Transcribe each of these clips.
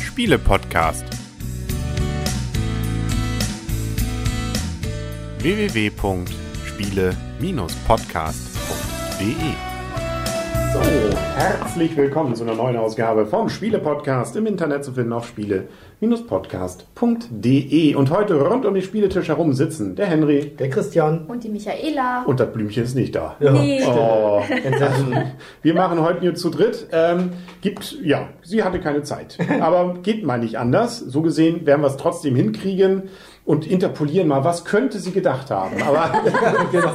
Spiele-Podcast. www.spiele-podcast.de So, herzlich willkommen zu einer neuen Ausgabe vom Spiele-Podcast im Internet zu finden auf spiele-podcast.de. Und heute rund um den Spieletisch herum sitzen der Henry Der Christian. Und die Michaela. und das Blümchen ist nicht da. Nee. Oh, wir machen heute nur zu dritt. Ähm, gibt, ja, sie hatte keine Zeit. Aber geht mal nicht anders. So gesehen werden wir es trotzdem hinkriegen und interpolieren mal, was könnte sie gedacht haben. Aber genau,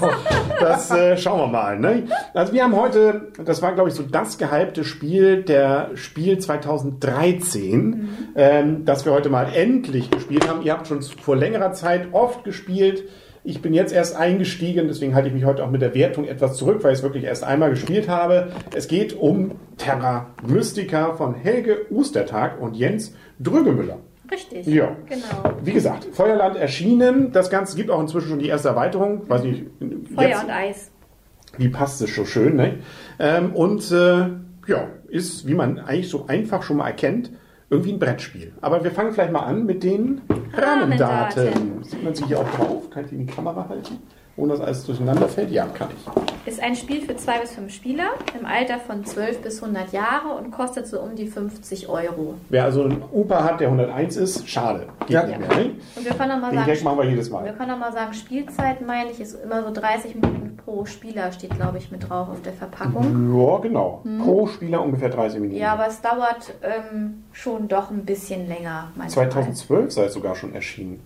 das äh, schauen wir mal. Ne? Also wir haben heute, das war glaube ich so das gehypte Spiel der Spiel 2013, ähm, das wir heute mal endlich gespielt haben. Ihr habt schon vor längerer Zeit oft gespielt. Ich bin jetzt erst eingestiegen, deswegen halte ich mich heute auch mit der Wertung etwas zurück, weil ich es wirklich erst einmal gespielt habe. Es geht um Terra Mystica von Helge Ostertag und Jens Drügemüller. Richtig. Ja. Genau. Wie gesagt, Feuerland erschienen. Das Ganze gibt auch inzwischen schon die erste Erweiterung. Weiß nicht, Feuer jetzt- und Eis. wie passt es so schön, ne? Ähm, und äh, ja, ist, wie man eigentlich so einfach schon mal erkennt, irgendwie ein Brettspiel. Aber wir fangen vielleicht mal an mit den Rahmendaten. Rahmendaten. Sieht man sie hier auch drauf? Kann ich die in die Kamera halten? Ohne dass alles durcheinander fällt? Ja, kann ich. Ist ein Spiel für zwei bis fünf Spieler im Alter von 12 bis 100 Jahre und kostet so um die 50 Euro. Wer also einen Opa hat, der 101 ist, schade. Geht Ja. nicht mehr, ne? Und wir können mal Den Gag sagen, machen wir jedes wir Mal. können auch mal sagen, Spielzeit meine ich ist immer so 30 Minuten pro Spieler steht glaube ich mit drauf auf der Verpackung. Ja, genau. Pro Spieler ungefähr 30 Minuten. Ja, aber es dauert ähm, schon doch ein bisschen länger. manchmal. 2012 sei es sogar schon erschienen.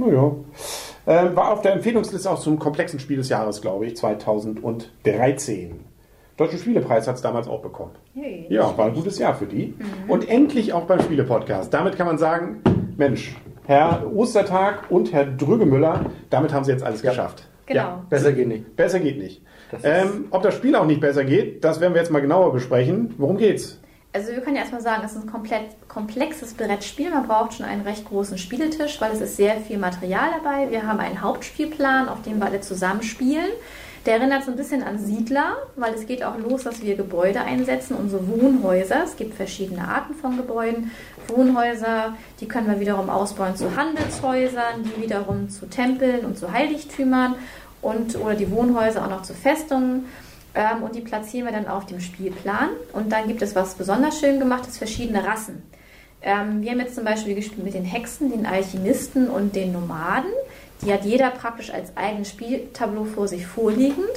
Naja. Ähm, war auf der Empfehlungsliste auch zum komplexen Spiel des Jahres, glaube ich, 2013. Deutschen Spielepreis hat es damals auch bekommen. Hey, Ja, war ein gutes Jahr für die. Und endlich auch beim Spiele-Podcast. Damit kann man sagen, Mensch, Herr Ostertag und Herr Drügemüller, damit haben sie jetzt alles geschafft. Genau. Ja, Besser geht nicht. besser geht nicht. Ähm, ob das Spiel auch nicht besser geht, das werden wir jetzt mal genauer besprechen. Worum geht's? Also wir können ja erstmal sagen, es ist ein komplett komplexes Brettspiel. Man braucht schon einen recht großen Spieletisch, weil es ist sehr viel Material dabei. Wir haben einen Hauptspielplan, auf dem wir alle zusammenspielen. Der erinnert so ein bisschen an Siedler, weil es geht auch los, dass wir Gebäude einsetzen, unsere Wohnhäuser. Es gibt verschiedene Arten von Gebäuden. Wohnhäuser, die können wir wiederum ausbauen zu Handelshäusern, die wiederum zu Tempeln und zu Heiligtümern und oder die Wohnhäuser auch noch zu Festungen. Ähm, und die platzieren wir dann auf dem Spielplan. Und dann gibt es was besonders schön gemachtes, verschiedene Rassen. Ähm, wir haben jetzt zum Beispiel gespielt mit den Hexen, den Alchemisten und den Nomaden. Die hat jeder praktisch als eigenes Spieltableau vor sich vorliegend.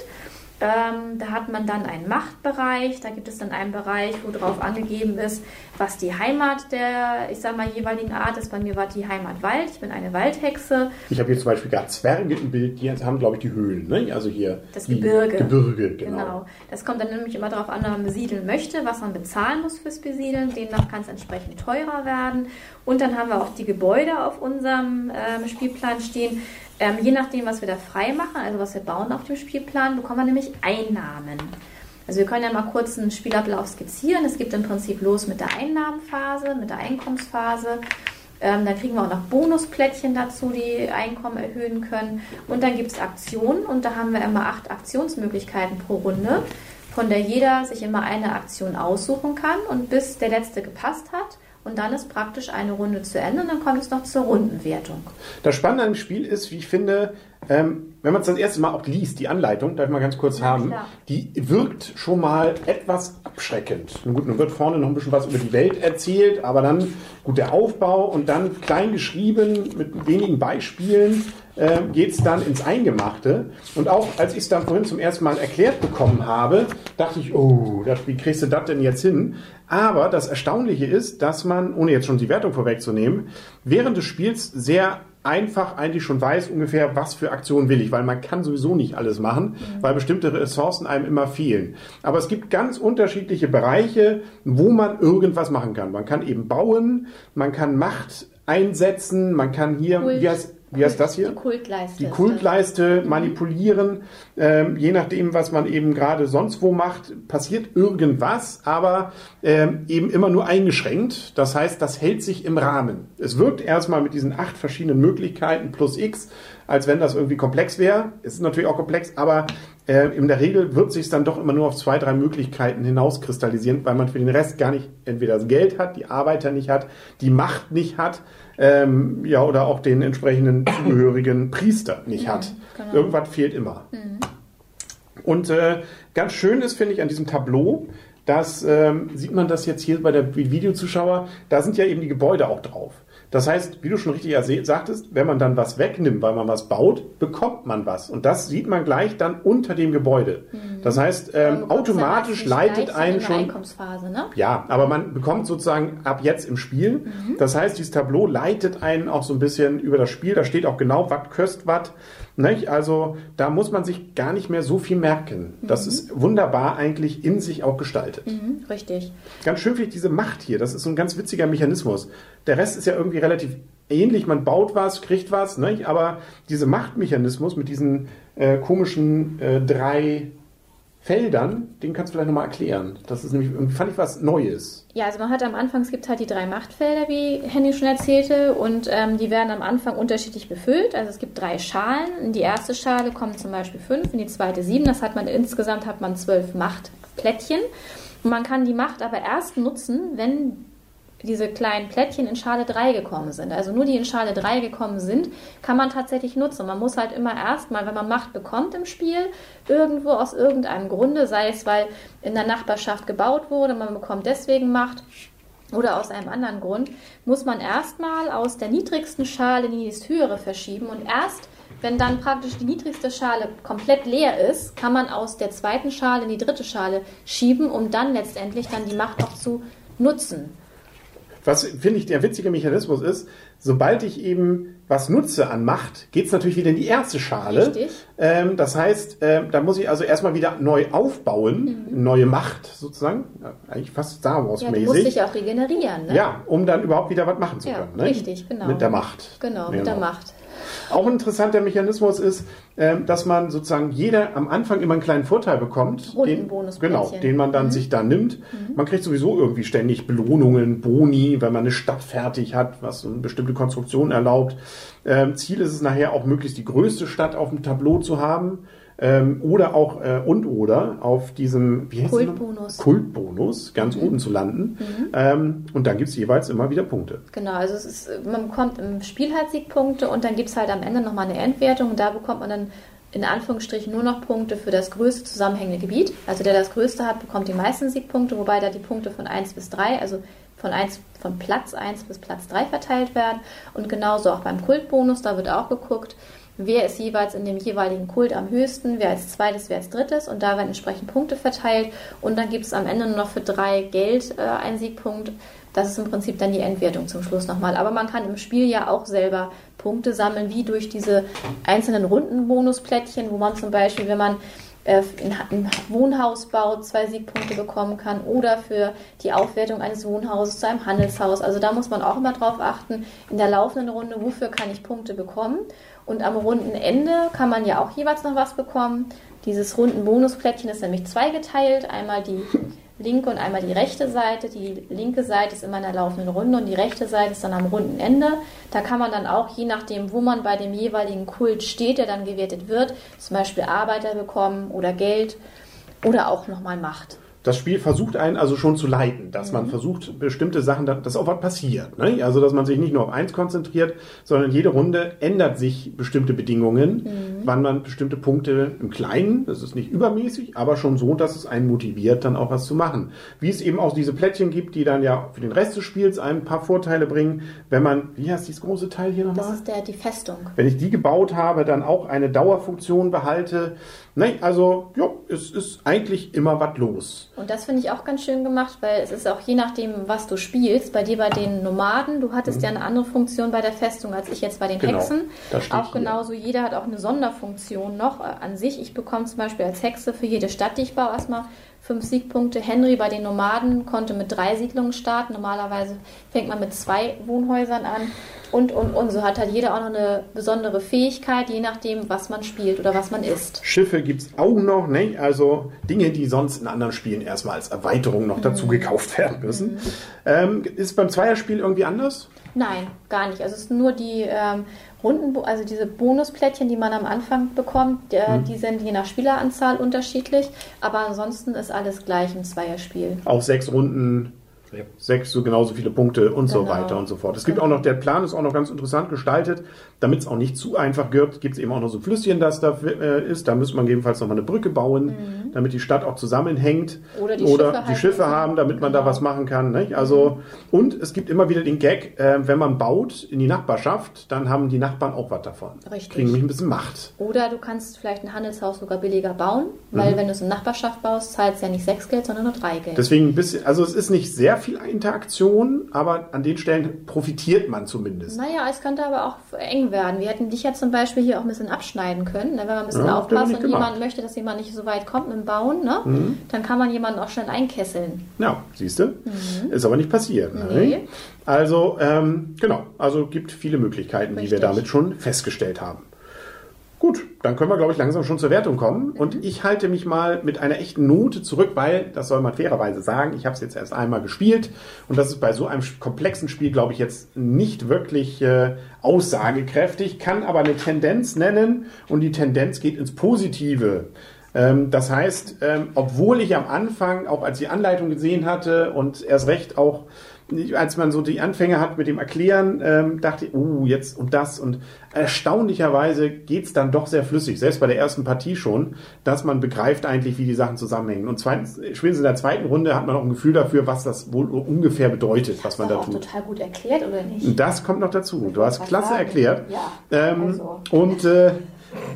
Ähm, da hat man dann einen Machtbereich, da gibt es dann einen Bereich, wo drauf angegeben ist, was die Heimat der, ich sag mal, jeweiligen Art ist. Bei mir war die Heimat Wald, ich bin eine Waldhexe. Ich habe hier zum Beispiel gerade Zwerge im Bild, die haben, glaube ich, die Höhlen. Ne? Also hier Das Gebirge. Gebirge, genau. Genau. Das kommt dann nämlich immer darauf an, ob man besiedeln möchte, was man bezahlen muss fürs Besiedeln. Demnach kann es entsprechend teurer werden. Und dann haben wir auch die Gebäude auf unserem ähm, Spielplan stehen. Ähm, je nachdem, was wir da frei machen, also was wir bauen auf dem Spielplan, bekommen wir nämlich Einnahmen. Also wir können ja mal kurz einen Spielablauf skizzieren. Es geht im Prinzip los mit der Einnahmenphase, mit der Einkommensphase. Ähm, dann kriegen wir auch noch Bonusplättchen dazu, die Einkommen erhöhen können. Und dann gibt es Aktionen und da haben wir immer acht Aktionsmöglichkeiten pro Runde, von der jeder sich immer eine Aktion aussuchen kann und bis der letzte gepasst hat. Und dann ist praktisch eine Runde zu Ende und dann kommt es noch zur Rundenwertung. Das Spannende an dem Spiel ist, wie ich finde, ähm, wenn man es das erste Mal auch liest, die Anleitung, darf ich mal ganz kurz Na haben, klar. die wirkt schon mal etwas abschreckend. Nun gut, nun wird vorne noch ein bisschen was über die Welt erzählt, aber dann, gut, der Aufbau und dann klein geschrieben mit wenigen Beispielen äh, geht es dann ins Eingemachte. Und auch als ich es dann vorhin zum ersten Mal erklärt bekommen habe, dachte ich, oh, das, wie kriegst du das denn jetzt hin? Aber das Erstaunliche ist, dass man, ohne jetzt schon die Wertung vorwegzunehmen, während des Spiels sehr einfach eigentlich schon weiß ungefähr, was für Aktionen will ich, weil man kann sowieso nicht alles machen, weil bestimmte Ressourcen einem immer fehlen. Aber es gibt ganz unterschiedliche Bereiche, wo man irgendwas machen kann. Man kann eben bauen, man kann Macht einsetzen, man kann hier, Kult. wie heißt wie heißt das hier? Die Kultleiste. Die Kultleiste manipulieren. Ähm, je nachdem, was man eben gerade sonst wo macht, passiert irgendwas, aber ähm, eben immer nur eingeschränkt. Das heißt, das hält sich im Rahmen. Es wirkt erstmal mit diesen acht verschiedenen Möglichkeiten plus X, als wenn das irgendwie komplex wäre. Es ist natürlich auch komplex, aber äh, in der Regel wird sich dann doch immer nur auf zwei, drei Möglichkeiten hinauskristallisieren, weil man für den Rest gar nicht entweder das Geld hat, die Arbeiter nicht hat, die Macht nicht hat, ähm, ja, oder auch den entsprechenden zugehörigen Priester nicht hat. genau. Irgendwas fehlt immer. Und äh, ganz schön ist, finde ich, an diesem Tableau, dass, ähm, sieht man das jetzt hier bei der Videozuschauer, da sind ja eben die Gebäude auch drauf. Das heißt, wie du schon richtig sagtest, wenn man dann was wegnimmt, weil man was baut, bekommt man was. Und das sieht man gleich dann unter dem Gebäude. Das heißt, ähm, automatisch leitet einen in der schon Einkommensphase, ne? ja, aber man bekommt sozusagen ab jetzt im Spiel. Das heißt, dieses Tableau leitet einen auch so ein bisschen über das Spiel. Da steht auch genau, was köst was. Nicht? Also da muss man sich gar nicht mehr so viel merken. Das ist wunderbar eigentlich in sich auch gestaltet. Mhm, richtig. Ganz schön finde ich diese Macht hier. Das ist so ein ganz witziger Mechanismus. Der Rest ist ja irgendwie relativ ähnlich. Man baut was, kriegt was. Nicht? Aber dieser Machtmechanismus mit diesen äh, komischen äh, drei Feldern, den kannst du vielleicht nochmal erklären. Das ist nämlich, fand ich was Neues. Ja, also man hat am Anfang, es gibt halt die drei Machtfelder, wie Henny schon erzählte, und ähm, die werden am Anfang unterschiedlich befüllt. Also es gibt drei Schalen. In die erste Schale kommen zum Beispiel fünf, in die zweite sieben. Das hat man insgesamt hat man zwölf Machtplättchen. Und man kann die Macht aber erst nutzen, wenn diese kleinen Plättchen in Schale 3 gekommen sind. Also nur die in Schale 3 gekommen sind, kann man tatsächlich nutzen. Man muss halt immer erstmal, wenn man Macht bekommt im Spiel, irgendwo aus irgendeinem Grunde, sei es weil in der Nachbarschaft gebaut wurde, man bekommt deswegen Macht oder aus einem anderen Grund, muss man erstmal aus der niedrigsten Schale in die nächsthöhere verschieben und erst wenn dann praktisch die niedrigste Schale komplett leer ist, kann man aus der zweiten Schale in die dritte Schale schieben, um dann letztendlich dann die Macht auch zu nutzen. Was, finde ich, der witzige Mechanismus ist, sobald ich eben was nutze an Macht, geht es natürlich wieder in die erste Schale. Richtig. Ähm, das heißt, ähm, da muss ich also erstmal wieder neu aufbauen, neue Macht sozusagen, ja, eigentlich fast Star Ja, du musst Wars-mäßig. dich auch regenerieren, ne? Ja, um dann überhaupt wieder was machen zu Ja, können. Ne? richtig, genau. Mit der Macht. Genau, mit der Macht. Auch ein interessanter Mechanismus ist, ähm, dass man sozusagen jeder am Anfang immer einen kleinen Vorteil bekommt. Den, genau, den man dann sich da nimmt. Man kriegt sowieso irgendwie ständig Belohnungen, Boni, wenn man eine Stadt fertig hat, was eine bestimmte Konstruktion erlaubt. Ähm, Ziel ist es nachher auch möglichst die größte Stadt auf dem Tableau zu haben. Ähm, oder auch äh, und oder auf diesem wie heißt? Kultbonus. Kultbonus ganz oben zu landen. Ähm, und dann gibt es jeweils immer wieder Punkte. Genau, also es ist, man bekommt im Spiel halt Siegpunkte und dann gibt es halt am Ende nochmal eine Endwertung und da bekommt man dann in Anführungsstrichen nur noch Punkte für das größte zusammenhängende Gebiet. Also der das größte hat, bekommt die meisten Siegpunkte, wobei da die Punkte von 1 bis 3, also von, 1, von Platz 1 bis Platz 3 verteilt werden. Und genauso auch beim Kultbonus, da wird auch geguckt, wer ist jeweils in dem jeweiligen Kult am höchsten, wer als zweites, wer als drittes und da werden entsprechend Punkte verteilt und dann gibt es am Ende nur noch für drei Geld äh, einen Siegpunkt. Das ist im Prinzip dann die Endwertung zum Schluss nochmal. Aber man kann im Spiel ja auch selber Punkte sammeln, wie durch diese einzelnen Rundenbonusplättchen, wo man zum Beispiel, wenn man äh, in ein Wohnhaus baut, zwei Siegpunkte bekommen kann oder für die Aufwertung eines Wohnhauses zu einem Handelshaus. Also da muss man auch immer drauf achten, in der laufenden Runde, wofür kann ich Punkte bekommen. Und am Rundenende kann man ja auch jeweils noch was bekommen. Dieses Rundenbonusplättchen ist nämlich zweigeteilt. Einmal die linke und einmal die rechte Seite. Die linke Seite ist immer in der laufenden Runde und die rechte Seite ist dann am Rundenende. Da kann man dann auch, je nachdem, wo man bei dem jeweiligen Kult steht, der dann gewertet wird, zum Beispiel Arbeiter bekommen oder Geld oder auch nochmal Macht. Das Spiel versucht einen also schon zu leiten, dass man versucht, bestimmte Sachen, dass auch was passiert. Ne? Also, dass man sich nicht nur auf eins konzentriert, sondern jede Runde ändert sich bestimmte Bedingungen, wann man bestimmte Punkte im Kleinen, das ist nicht übermäßig, aber schon so, dass es einen motiviert, dann auch was zu machen. Wie es eben auch diese Plättchen gibt, die dann ja für den Rest des Spiels ein paar Vorteile bringen, wenn man, wie heißt dieses große Teil hier Das nochmal? ist der, die Festung. Wenn ich die gebaut habe, dann auch eine Dauerfunktion behalte. Ne? Also, ja, es ist eigentlich immer was los. Und das finde ich auch ganz schön gemacht, weil es ist auch je nachdem, was du spielst. Bei dir bei den Nomaden, du hattest ja eine andere Funktion bei der Festung als ich jetzt bei den Mhm. Genau, Hexen. Auch hier. genauso, jeder hat auch eine Sonderfunktion noch äh, an sich. Ich bekomme zum Beispiel als Hexe für jede Stadt, die ich baue, erstmal fünf Siegpunkte. Henry bei den Nomaden konnte mit drei Siedlungen starten. Normalerweise fängt man mit zwei Wohnhäusern an. Und, und, und. So hat halt jeder auch noch eine besondere Fähigkeit, je nachdem, was man spielt oder was man isst. Schiffe gibt es auch noch, ne? also Dinge, die sonst in anderen Spielen erstmal als Erweiterung noch dazu gekauft werden müssen. Ähm, ist beim Zweierspiel irgendwie anders? Nein, gar nicht. Also es sind nur die ähm, Runden, also diese Bonusplättchen, die man am Anfang bekommt, äh, die sind je nach Spieleranzahl unterschiedlich, aber ansonsten ist alles gleich im Zweierspiel. Auch sechs Runden, sechs so genauso viele Punkte und so Genau. weiter und so fort. Es gibt auch noch, der Plan ist auch noch ganz interessant gestaltet, damit es auch nicht zu einfach wird, gibt es eben auch noch so ein Flüsschen, das da äh, ist. Da müsste man gegebenenfalls noch mal eine Brücke bauen, damit die Stadt auch zusammenhängt. Mhm. Oder die Oder Schiffe die halt Schiffe haben, damit man da Genau. was machen kann. Nicht? Also, und es gibt immer wieder den Gag, äh, wenn man baut in die Nachbarschaft, dann haben die Nachbarn auch was davon. Richtig. Kriegen nämlich ein bisschen Macht. Oder du kannst vielleicht ein Handelshaus sogar billiger bauen, weil Mhm. wenn du es in Nachbarschaft baust, zahlst du ja nicht sechs Geld, sondern nur drei Geld. Deswegen ein bisschen, also es ist nicht sehr viel Interaktion, aber an den Stellen profitiert man zumindest. Naja, es könnte aber auch eng werden. Wir hätten dich ja zum Beispiel hier auch ein bisschen abschneiden können. Ne? Wenn man ein bisschen Ja, aufpasst und jemand möchte, dass jemand nicht so weit kommt mit dem Bauen, ne? Mhm. dann kann man jemanden auch schnell einkesseln. Ja, siehst du? Ist aber nicht passiert. Mhm. Nee. Ne? Also, ähm, genau, also gibt viele Möglichkeiten, die wir Richtig. damit schon festgestellt haben. Gut, dann können wir, glaube ich, langsam schon zur Wertung kommen. Mhm. Und ich halte mich mal mit einer echten Note zurück, weil, das soll man fairerweise sagen, ich habe es jetzt erst einmal gespielt. Und das ist bei so einem komplexen Spiel, glaube ich, jetzt nicht wirklich äh, aussagekräftig, kann aber eine Tendenz nennen. Und die Tendenz geht ins Positive. Ähm, das heißt, ähm, obwohl ich am Anfang, auch als die Anleitung gesehen hatte und erst recht auch, als man so die Anfänge hat mit dem Erklären, ähm, dachte ich, uh, jetzt und das. Und erstaunlicherweise geht's dann doch sehr flüssig, selbst bei der ersten Partie schon, dass man begreift eigentlich, wie die Sachen zusammenhängen. Und zweitens, spätestens in der zweiten Runde hat man auch ein Gefühl dafür, was das wohl ungefähr bedeutet, was man da auch tut. total gut erklärt, oder nicht? Und das kommt noch dazu. Du hast klasse sagen? erklärt. Ja, Ähm, also. Und äh,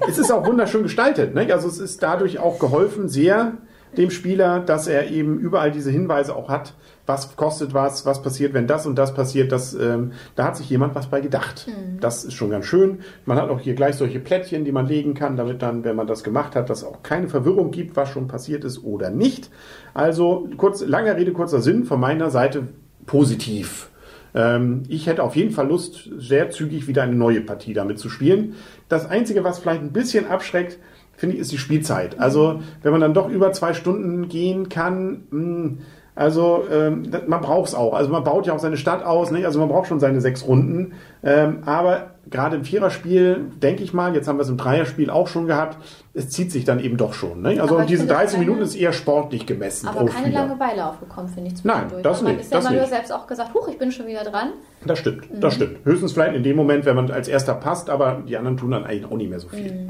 es ist auch wunderschön gestaltet. Ne? Also es ist dadurch auch geholfen sehr dem Spieler, dass er eben überall diese Hinweise auch hat, was kostet was, was passiert, wenn das und das passiert. Das, ähm, da hat sich jemand was bei gedacht. Das ist schon ganz schön. Man hat auch hier gleich solche Plättchen, die man legen kann, damit dann, wenn man das gemacht hat, dass auch keine Verwirrung gibt, was schon passiert ist oder nicht. Also kurz, langer Rede, kurzer Sinn von meiner Seite positiv. Ähm, ich hätte auf jeden Fall Lust, sehr zügig wieder eine neue Partie damit zu spielen. Das Einzige, was vielleicht ein bisschen abschreckt, finde ich, ist die Spielzeit. Also, wenn man dann doch über zwei Stunden gehen kann, mh, also ähm, man braucht es auch. Also man baut ja auch seine Stadt aus, nicht? also man braucht schon seine sechs Runden. Ähm, aber gerade im Viererspiel, denke ich mal, jetzt haben wir es im Dreierspiel auch schon gehabt, es zieht sich dann eben doch schon. Nicht? Also Aber diese finde, 30 keine- Minuten ist eher sportlich gemessen Aber pro keine Spieler. Langeweile aufgekommen, finde ich. Nein, zwischendurch. das man nicht, ist ja das immer nur nicht. selbst auch gesagt, huch, ich bin schon wieder dran. Das stimmt, Mhm. das stimmt. Höchstens vielleicht in dem Moment, wenn man als erster passt, aber die anderen tun dann eigentlich auch nicht mehr so viel. Mhm.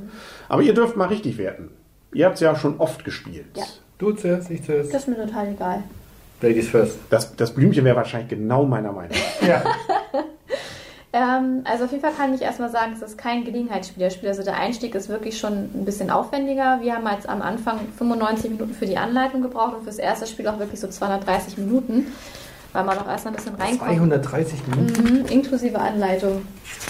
Aber ihr dürft mal richtig werten. Ihr habt es ja schon oft gespielt. Ja. Du zuerst, ich zuerst. Das ist mir total egal. Ladies first. Das, das Blümchen wäre wahrscheinlich genau meiner Meinung. Ja. Ähm, also auf jeden Fall kann ich erstmal sagen, es ist kein Gelegenheitsspielerspiel. Also der Einstieg ist wirklich schon ein bisschen aufwendiger. Wir haben jetzt am Anfang 95 Minuten für die Anleitung gebraucht und fürs erste Spiel auch wirklich so 230 Minuten, weil man auch erstmal ein bisschen reinkommt. 230 Minuten. Mhm, inklusive Anleitung.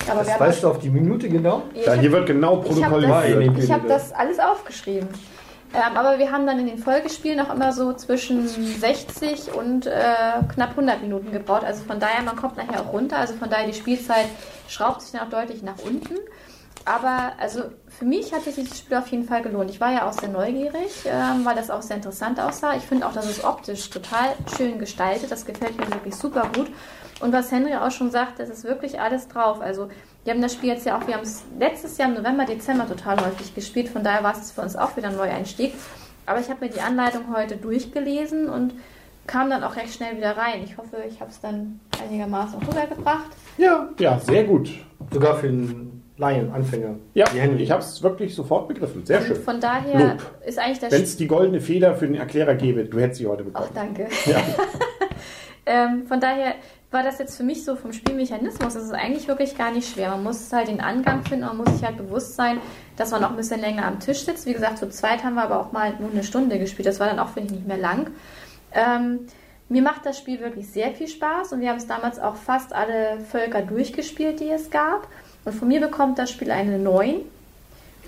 Aber wir Das weißt du auf die Minute genau? Ja, hier wird genau ich habe protokolliert. das, ich hab das alles aufgeschrieben. Ähm, aber wir haben dann in den Folgespielen auch immer so zwischen 60 und äh, knapp 100 Minuten gebraucht. Also von daher, man kommt nachher auch runter. Also von daher, die Spielzeit schraubt sich dann auch deutlich nach unten. Aber also für mich hat sich dieses Spiel auf jeden Fall gelohnt. Ich war ja auch sehr neugierig, ähm, weil das auch sehr interessant aussah. Ich finde auch, dass es optisch total schön gestaltet. Das gefällt mir wirklich super gut. Und was Henry auch schon sagt, das ist wirklich alles drauf. Also wir haben das Spiel jetzt ja auch, wir haben es letztes Jahr im November, Dezember total häufig gespielt. Von daher war es für uns auch wieder ein Neueinstieg. Aber ich habe mir die Anleitung heute durchgelesen und kam dann auch recht schnell wieder rein. Ich hoffe, ich habe es dann einigermaßen rübergebracht. Ja, ja, sehr gut. Sogar für einen Laien, Anfänger. Ja, ich habe es wirklich sofort begriffen. Sehr Und schön. von daher Lob. ist eigentlich das Wenn es die goldene Feder für den Erklärer gäbe, du hättest sie heute Ach, bekommen. danke. Ja. Ähm, von daher war das jetzt für mich so vom Spielmechanismus, das ist eigentlich wirklich gar nicht schwer. Man muss halt den Angang finden, man muss sich halt bewusst sein, dass man auch ein bisschen länger am Tisch sitzt. Wie gesagt, zu zweit haben wir aber auch mal nur eine Stunde gespielt. Das war dann auch, finde ich, nicht mehr lang. Ähm, mir macht das Spiel wirklich sehr viel Spaß und wir haben es damals auch fast alle Völker durchgespielt, die es gab. Und von mir bekommt das Spiel eine 9.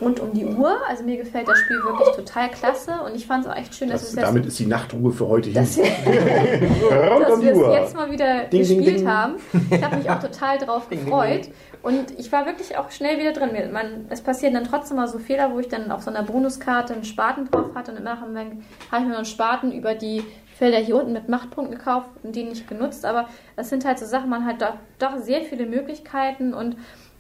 rund um die Uhr. Also mir gefällt das Spiel wirklich total klasse und ich fand es auch echt schön, dass Das, es jetzt damit ist die Nachtruhe für heute hin. dass wir, dass um die wir es jetzt mal wieder Ding, ding, gespielt ding. haben. Ich habe mich auch total drauf gefreut. Und ich war wirklich auch schnell wieder drin. Man, es passieren dann trotzdem mal so Fehler, wo ich dann auf so einer Bonuskarte einen Spaten drauf hatte und im Nachhinein habe ich mir noch einen Spaten über die Felder hier unten mit Machtpunkten gekauft und den nicht genutzt. Aber das sind halt so Sachen, man hat doch, doch sehr viele Möglichkeiten und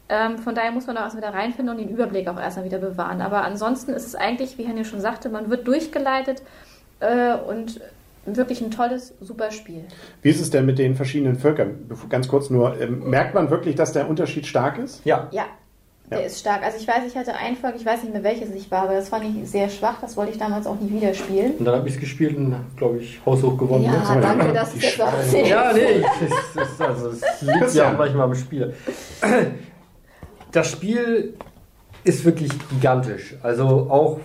ähm, von daher muss man da erst wieder reinfinden und den Überblick auch erstmal wieder bewahren. Aber ansonsten ist es eigentlich, wie Henny schon sagte, man wird durchgeleitet äh, und wirklich ein tolles, super Spiel. Wie ist es denn mit den verschiedenen Völkern? Ganz kurz nur, ähm, merkt man wirklich, dass der Unterschied stark ist? Ja. Ja, der Ja. ist stark. Also ich weiß, ich hatte ein Volk, ich weiß nicht mehr welches ich war, aber das fand ich sehr schwach. Das wollte ich damals auch nie wieder spielen. Und dann habe ich es gespielt und, glaube ich, haushoch gewonnen. Ja, ne? danke, dass du jetzt auch. Ja, nee, es, ist, also, es liegt ja auch manchmal am Spiel. Das Spiel ist wirklich gigantisch. Also auch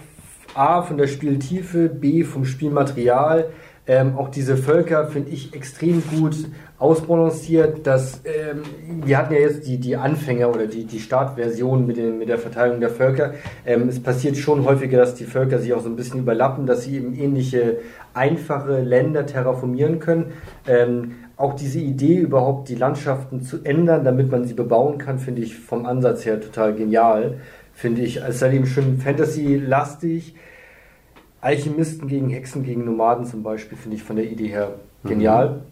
A von der Spieltiefe, B vom Spielmaterial. Ähm, auch diese Völker finde ich extrem gut ausbalanciert. Das, ähm, wir hatten ja jetzt die, die Anfänger oder die, die Startversion mit, den, mit der Verteilung der Völker. Ähm, es passiert schon häufiger, dass die Völker sich auch so ein bisschen überlappen, dass sie eben ähnliche einfache Länder terraformieren können. Auch diese Idee, überhaupt die Landschaften zu ändern, damit man sie bebauen kann, finde ich vom Ansatz her total genial. Finde ich, es ist halt eben schön Fantasy-lastig. Alchemisten gegen Hexen gegen Nomaden zum Beispiel finde ich von der Idee her genial.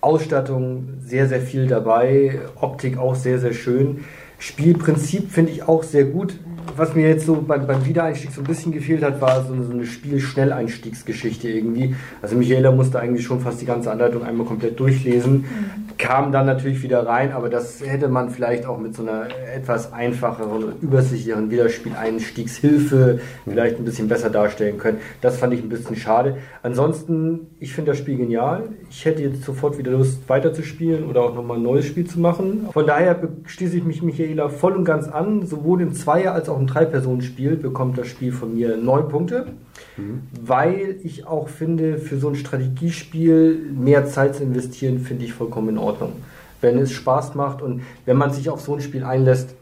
Ausstattung sehr, sehr viel dabei. Optik auch sehr, sehr schön. Spielprinzip finde ich auch sehr gut. Was mir jetzt so beim, beim Wiedereinstieg so ein bisschen gefehlt hat, war so, so eine Spiel-Schnelleinstiegsgeschichte irgendwie. Also Michaela musste eigentlich schon fast die ganze Anleitung einmal komplett durchlesen, kam dann natürlich wieder rein, aber das hätte man vielleicht auch mit so einer etwas einfacheren, übersichtlicheren Wiederspieleinstiegshilfe vielleicht ein bisschen besser darstellen können. Das fand ich ein bisschen schade. Ansonsten, ich finde das Spiel genial. Ich hätte jetzt sofort wieder Lust, weiterzuspielen oder auch nochmal ein neues Spiel zu machen. Von daher schließe ich mich Michaela voll und ganz an. Sowohl im Zweier- als auch im Drei-Personen-Spiel bekommt das Spiel von mir neun Punkte. Weil ich auch finde, für so ein Strategiespiel mehr Zeit zu investieren, finde ich vollkommen in Ordnung. Wenn es Spaß macht und wenn man sich auf so ein Spiel einlässt,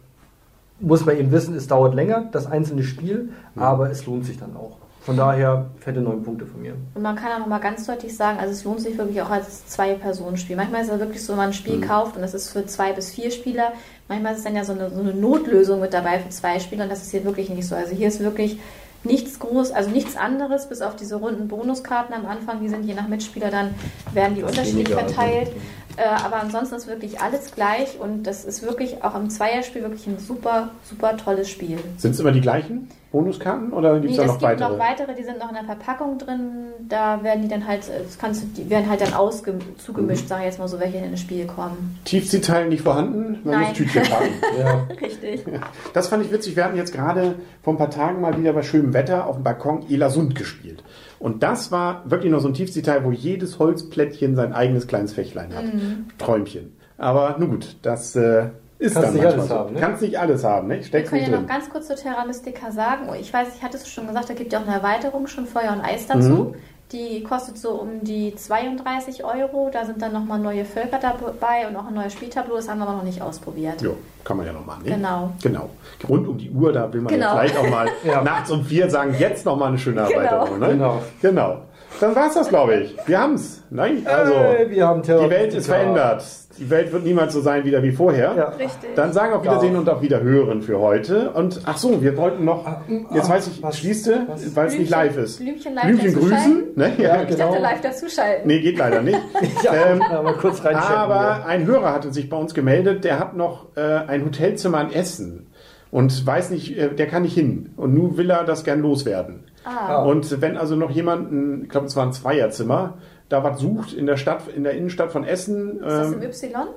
muss man eben wissen, es dauert länger, das einzelne Spiel, aber es lohnt sich dann auch. Von daher fette neun Punkte von mir. Und man kann auch noch mal ganz deutlich sagen, also es lohnt sich wirklich auch als Zwei-Personen-Spiel. Manchmal ist es wirklich so, wenn man ein Spiel kauft und das ist für zwei bis vier Spieler. Manchmal ist es dann ja so eine, so eine Notlösung mit dabei für zwei Spieler und das ist hier wirklich nicht so. Also hier ist wirklich nichts groß, also nichts anderes, bis auf diese runden Bonuskarten am Anfang, die sind je nach Mitspieler dann, werden die unterschiedlich verteilt. Äh, aber ansonsten ist wirklich alles gleich und das ist wirklich auch im Zweierspiel wirklich ein super, super tolles Spiel. Sind es immer die gleichen Bonuskarten oder gibt Nee, es da es noch gibt weitere? noch weitere, die sind noch in der Verpackung drin. Da werden die dann halt, äh, das kannst du, die werden halt dann ausge, zugemischt, Mhm. sage ich jetzt mal so, welche in das Spiel kommen. Tiefseeteil nicht vorhanden, man Nein. muss Tütchen packen. Ja. Richtig. Das fand ich witzig. Wir hatten jetzt gerade vor ein paar Tagen mal wieder bei schönem Wetter auf dem Balkon Elasund gespielt. Und das war wirklich noch so ein Tiefseeteil, wo jedes Holzplättchen sein eigenes kleines Fächlein hat. Mhm. Träumchen. Aber nun gut, das äh, ist Kannst dann nicht manchmal alles so. haben, ne? Kannst nicht alles haben, ne? Wir Steckst können nicht ja drin. noch ganz kurz zur Terra Mystica sagen. Oh, ich weiß, ich hatte es schon gesagt, da gibt ja auch eine Erweiterung, schon Feuer und Eis dazu. Mhm. Die kostet so um die 32 Euro. Da sind dann nochmal neue Völker dabei und auch ein neues Spieltableau. Das haben wir aber noch nicht ausprobiert. Jo, kann man ja noch machen. Ne? Genau. Genau. Rund um die Uhr, da will man ja Genau. vielleicht auch mal Ja. nachts um vier sagen, jetzt noch mal eine schöne Erweiterung. Ne? Genau. genau. Dann war's das, glaube ich. Wir haben's. Nein, also Hey, wir haben Terror die Welt ist verändert. Die Welt wird niemals so sein wieder wie vorher. Ja. Richtig. Dann sagen auf Wiedersehen Ja. und auf Wiederhören für heute. Und ach so, wir wollten noch, jetzt weiß ich, was- schließt du, was? weil es nicht live ist. Blümchen live Blümchen grüßen. Ne? Ja, Ich genau. dachte live dazuschalten. Nee, geht leider nicht. Ja, Ähm, mal kurz. Aber ein Hörer hatte sich bei uns gemeldet, der hat noch äh, ein Hotelzimmer in Essen und weiß nicht, äh, der kann nicht hin. Und nun will er das gern loswerden. Ah. Und wenn also noch jemand, ein, ich glaube, es war ein Zweierzimmer, da was sucht in der Stadt, in der Innenstadt von Essen, Ist das im ähm, Y?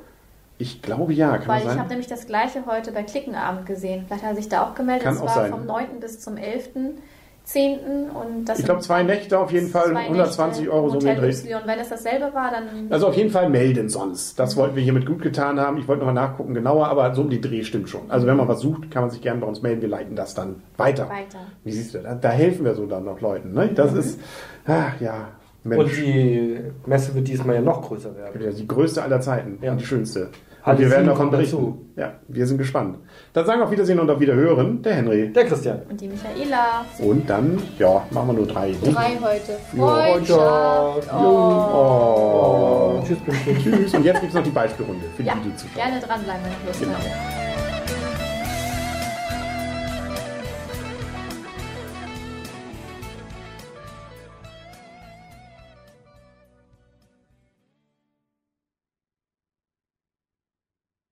ich glaube ja, kann Weil das ich habe nämlich das gleiche heute bei Klickenabend gesehen. Vielleicht hat er sich da auch gemeldet. Kann es auch war sein. vom 9. bis zum 11.10. und das Ich glaube, zwei Nächte auf jeden Fall, zwei 120 Nächte Euro so umgedreht. Y. Wenn es dasselbe war, dann Also auf jeden Fall melden sonst. Das wollten wir hiermit gut getan haben. Ich wollte nochmal nachgucken genauer, aber so um die Dreh stimmt schon. Also wenn man was sucht, kann man sich gerne bei uns melden. Wir leiten das dann weiter. weiter. Wie siehst du, da, da helfen wir so dann noch Leuten. Ne? Das ist, ach ja, Und Mensch. die Messe wird diesmal ja noch größer werden. Ja, die größte aller Zeiten Ja. und die schönste. Und wir werden davon kommen berichten. dazu. Ja, wir sind gespannt. Dann sagen wir auf Wiedersehen und auf Wiederhören, der Henry. Der Christian. Und die Michaela. Und dann, ja, machen wir nur drei. Drei heute. Ja, Freundschaft. Oh. Tschüss, Blümchen. Tschüss. Und jetzt gibt es noch die Beispielrunde für die, Ja, die zuschauen. gerne dranbleiben, wenn ihr Lust Genau. habt.